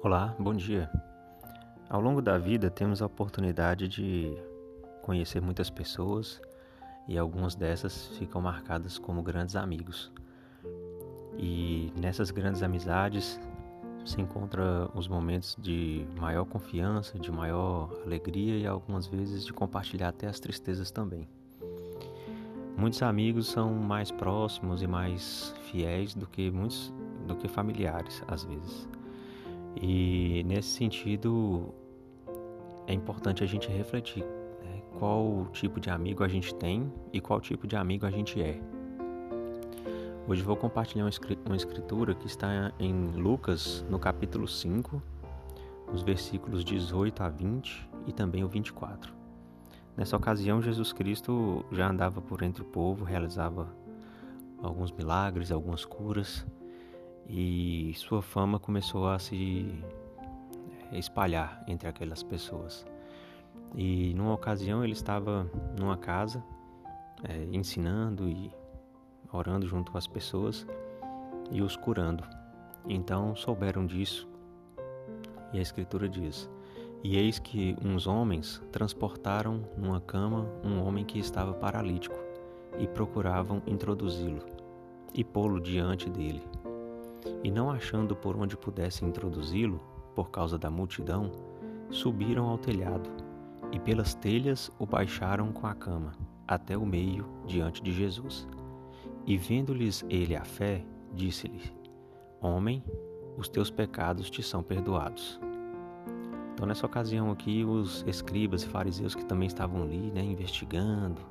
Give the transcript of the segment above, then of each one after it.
Olá, bom dia. Ao longo da vida temos a oportunidade de conhecer muitas pessoas e algumas dessas ficam marcadas como grandes amigos. E nessas grandes amizades se encontra os momentos de maior confiança, de maior alegria e algumas vezes de compartilhar até as tristezas também. Muitos amigos são mais próximos e mais fiéis do que muitos do que familiares às vezes. E nesse sentido, é importante a gente refletir né, qual tipo de amigo a gente tem e qual tipo de amigo a gente é. Hoje vou compartilhar uma escritura que está em Lucas, no capítulo 5, os versículos 18 a 20 e também o 24. Nessa ocasião, Jesus Cristo já andava por entre o povo, realizava alguns milagres, algumas curas e sua fama começou a se eh, espalhar entre aquelas pessoas. E numa ocasião ele estava numa casa é, ensinando e orando junto com as pessoas e os curando. Então souberam disso e a Escritura diz: E eis que uns homens transportaram numa cama um homem que estava paralítico e procuravam introduzi-lo e pô-lo diante dele. E não achando por onde pudessem introduzi-lo, por causa da multidão, subiram ao telhado e pelas telhas o baixaram com a cama até o meio diante de Jesus. E vendo-lhes ele a fé, disse-lhe: Homem, os teus pecados te são perdoados. Então, nessa ocasião aqui, os escribas e fariseus que também estavam ali, né, investigando,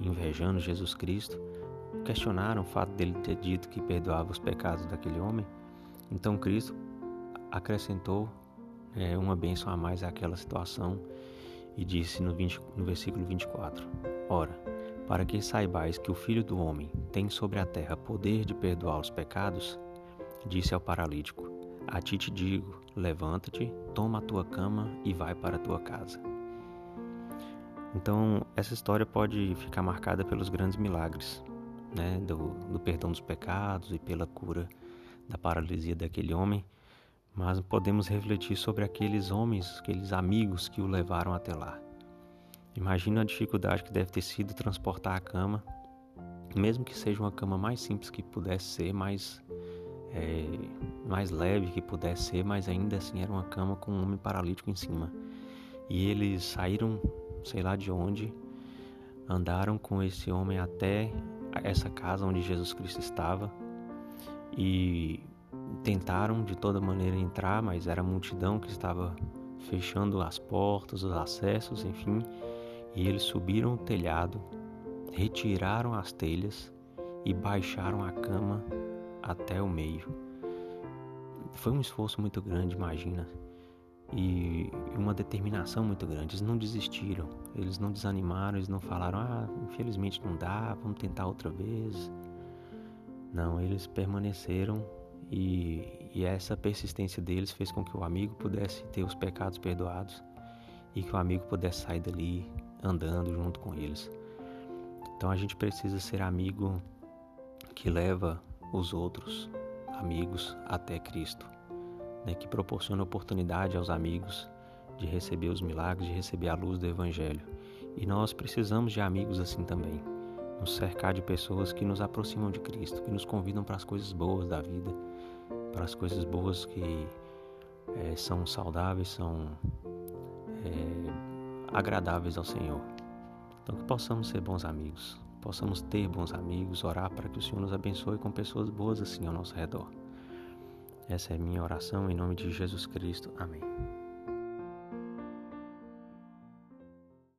invejando Jesus Cristo, questionaram o fato dele ter dito que perdoava os pecados daquele homem. Então Cristo acrescentou é, uma bênção a mais àquela situação e disse no, 20, no versículo 24: Ora, para que saibais que o Filho do Homem tem sobre a terra poder de perdoar os pecados, disse ao paralítico: A ti te digo, levanta-te, toma a tua cama e vai para a tua casa. Então, essa história pode ficar marcada pelos grandes milagres né, do, do perdão dos pecados e pela cura da paralisia daquele homem, mas podemos refletir sobre aqueles homens, aqueles amigos que o levaram até lá. Imagina a dificuldade que deve ter sido transportar a cama, mesmo que seja uma cama mais simples que pudesse ser, mais, é, mais leve que pudesse ser, mas ainda assim era uma cama com um homem paralítico em cima. E eles saíram, sei lá de onde, andaram com esse homem até essa casa onde Jesus Cristo estava e tentaram de toda maneira entrar, mas era a multidão que estava fechando as portas, os acessos, enfim, e eles subiram o telhado, retiraram as telhas e baixaram a cama até o meio. Foi um esforço muito grande, imagina e uma determinação muito grande. Eles não desistiram, eles não desanimaram, eles não falaram, ah, infelizmente não dá, vamos tentar outra vez. Não, eles permaneceram e, e essa persistência deles fez com que o amigo pudesse ter os pecados perdoados e que o amigo pudesse sair dali andando junto com eles. Então a gente precisa ser amigo que leva os outros amigos até Cristo né, que proporciona oportunidade aos amigos de receber os milagres, de receber a luz do Evangelho. E nós precisamos de amigos assim também, nos cercar de pessoas que nos aproximam de Cristo, que nos convidam para as coisas boas da vida, para as coisas boas que é, são saudáveis, são é, agradáveis ao Senhor. Então, que possamos ser bons amigos, possamos ter bons amigos, orar para que o Senhor nos abençoe com pessoas boas assim ao nosso redor. Essa é minha oração em nome de Jesus Cristo. Amém.